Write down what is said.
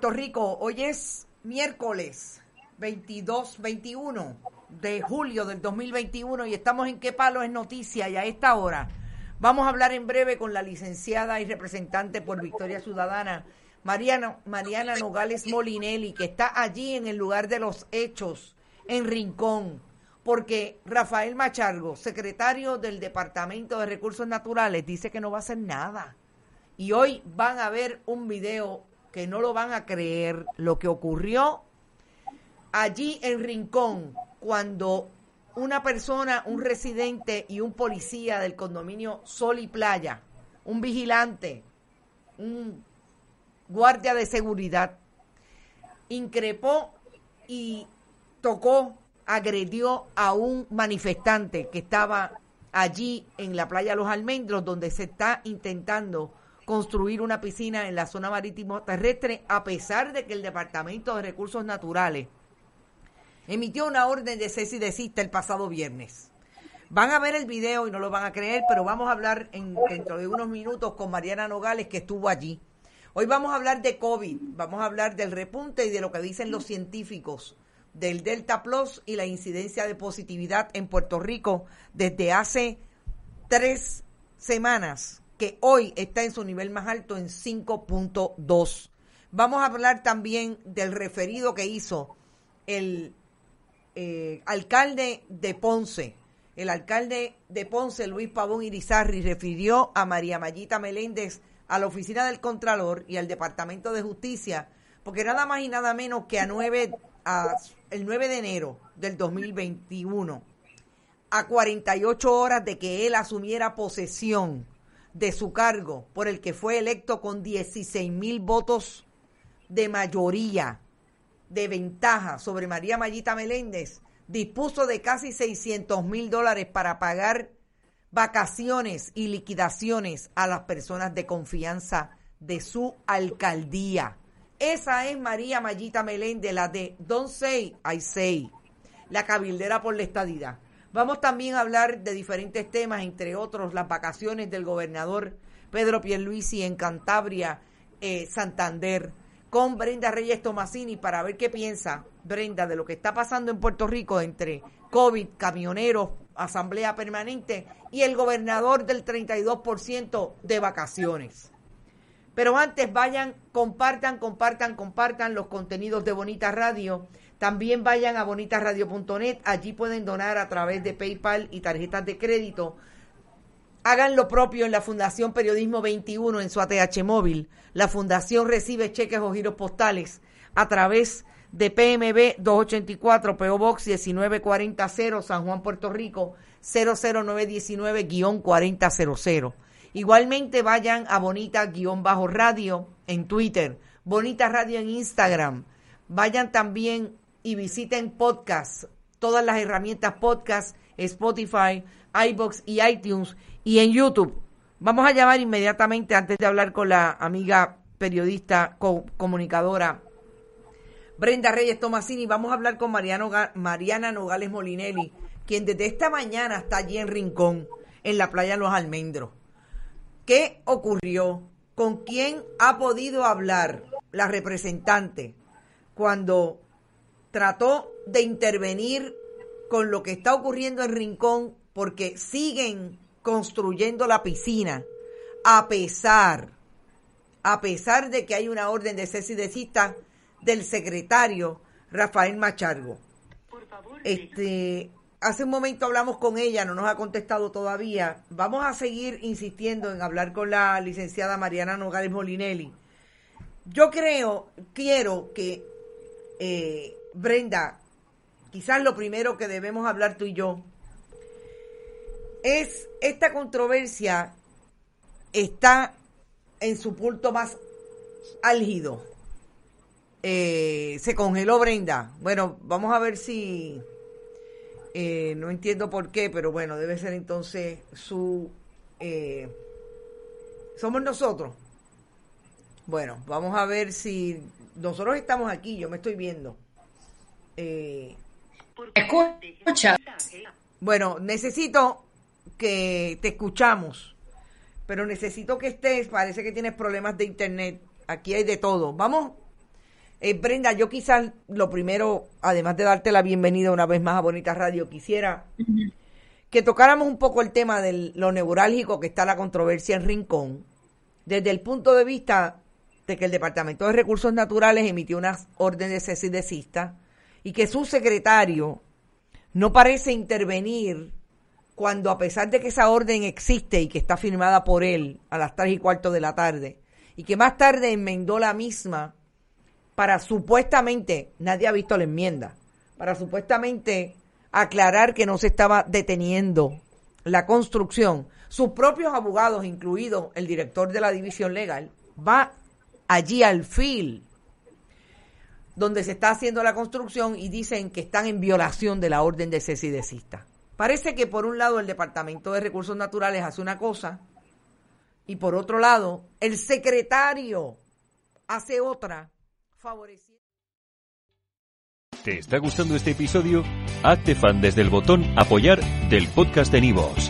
Puerto Rico. Hoy es miércoles 22, 21 de julio del 2021 y estamos en Qué Palo es Noticia y a esta hora vamos a hablar en breve con la licenciada y representante por Victoria Ciudadana, Mariana, Mariana Nogales Molinelli, que está allí en el lugar de los hechos, en Rincón, porque Rafael Machargo, secretario del Departamento de Recursos Naturales, dice que no va a hacer nada. Y hoy van a ver un video que no lo van a creer lo que ocurrió allí en Rincón cuando una persona, un residente y un policía del condominio Sol y Playa, un vigilante, un guardia de seguridad, increpó y tocó, agredió a un manifestante que estaba allí en la playa Los Almendros, donde se está intentando construir una piscina en la zona marítimo terrestre, a pesar de que el Departamento de Recursos Naturales emitió una orden de cese y desista el pasado viernes. Van a ver el video y no lo van a creer, pero vamos a hablar en, dentro de unos minutos con Mariana Nogales, que estuvo allí. Hoy vamos a hablar de COVID, vamos a hablar del repunte y de lo que dicen los científicos del Delta Plus y la incidencia de positividad en Puerto Rico desde hace tres semanas que hoy está en su nivel más alto en 5.2. Vamos a hablar también del referido que hizo el eh, alcalde de Ponce. El alcalde de Ponce, Luis Pavón Irizarri, refirió a María Mayita Meléndez a la oficina del Contralor y al Departamento de Justicia, porque nada más y nada menos que a 9, a, el 9 de enero del 2021, a 48 horas de que él asumiera posesión de su cargo, por el que fue electo con 16 mil votos de mayoría, de ventaja sobre María Mayita Meléndez, dispuso de casi 600 mil dólares para pagar vacaciones y liquidaciones a las personas de confianza de su alcaldía. Esa es María Mayita Meléndez, la de Don't Say, I Say, la cabildera por la estadidad. Vamos también a hablar de diferentes temas, entre otros las vacaciones del gobernador Pedro Pierluisi en Cantabria, eh, Santander, con Brenda Reyes Tomasini para ver qué piensa Brenda de lo que está pasando en Puerto Rico entre COVID, camioneros, asamblea permanente y el gobernador del 32% de vacaciones. Pero antes vayan, compartan, compartan, compartan los contenidos de Bonita Radio también vayan a bonitasradio.net, allí pueden donar a través de PayPal y tarjetas de crédito. Hagan lo propio en la Fundación Periodismo 21 en su ATH móvil. La Fundación recibe cheques o giros postales a través de PMB 284 PO Box 19400 San Juan, Puerto Rico 00919-4000. Igualmente vayan a Bonita-Radio en Twitter, Bonita Radio en Instagram. Vayan también y visiten podcast, todas las herramientas podcast, Spotify, iBox y iTunes y en YouTube. Vamos a llamar inmediatamente antes de hablar con la amiga periodista comunicadora Brenda Reyes Tomasini. Vamos a hablar con Mariano, Mariana Nogales Molinelli, quien desde esta mañana está allí en Rincón, en la playa Los Almendros. ¿Qué ocurrió? ¿Con quién ha podido hablar la representante cuando trató de intervenir con lo que está ocurriendo en Rincón porque siguen construyendo la piscina, a pesar, a pesar de que hay una orden de cese y desista del secretario Rafael Machargo. Este, hace un momento hablamos con ella, no nos ha contestado todavía. Vamos a seguir insistiendo en hablar con la licenciada Mariana Nogales Molinelli. Yo creo, quiero que eh, Brenda, quizás lo primero que debemos hablar tú y yo es esta controversia está en su punto más álgido. Eh, se congeló Brenda. Bueno, vamos a ver si eh, no entiendo por qué, pero bueno, debe ser entonces su... Eh, somos nosotros. Bueno, vamos a ver si nosotros estamos aquí, yo me estoy viendo. Eh, Escucha. Bueno, necesito que te escuchamos, pero necesito que estés, parece que tienes problemas de internet, aquí hay de todo. Vamos eh, Brenda, yo quizás lo primero, además de darte la bienvenida una vez más a Bonita Radio, quisiera que tocáramos un poco el tema de lo neurálgico que está la controversia en Rincón, desde el punto de vista de que el Departamento de Recursos Naturales emitió unas órdenes de cese y que su secretario no parece intervenir cuando a pesar de que esa orden existe y que está firmada por él a las tres y cuarto de la tarde, y que más tarde enmendó la misma para supuestamente, nadie ha visto la enmienda, para supuestamente aclarar que no se estaba deteniendo la construcción, sus propios abogados, incluido el director de la división legal, va allí al FIL, donde se está haciendo la construcción y dicen que están en violación de la orden de cese y desista. Parece que por un lado el Departamento de Recursos Naturales hace una cosa y por otro lado el secretario hace otra ¿Te está gustando este episodio? Hazte fan desde el botón Apoyar del podcast de Nivos.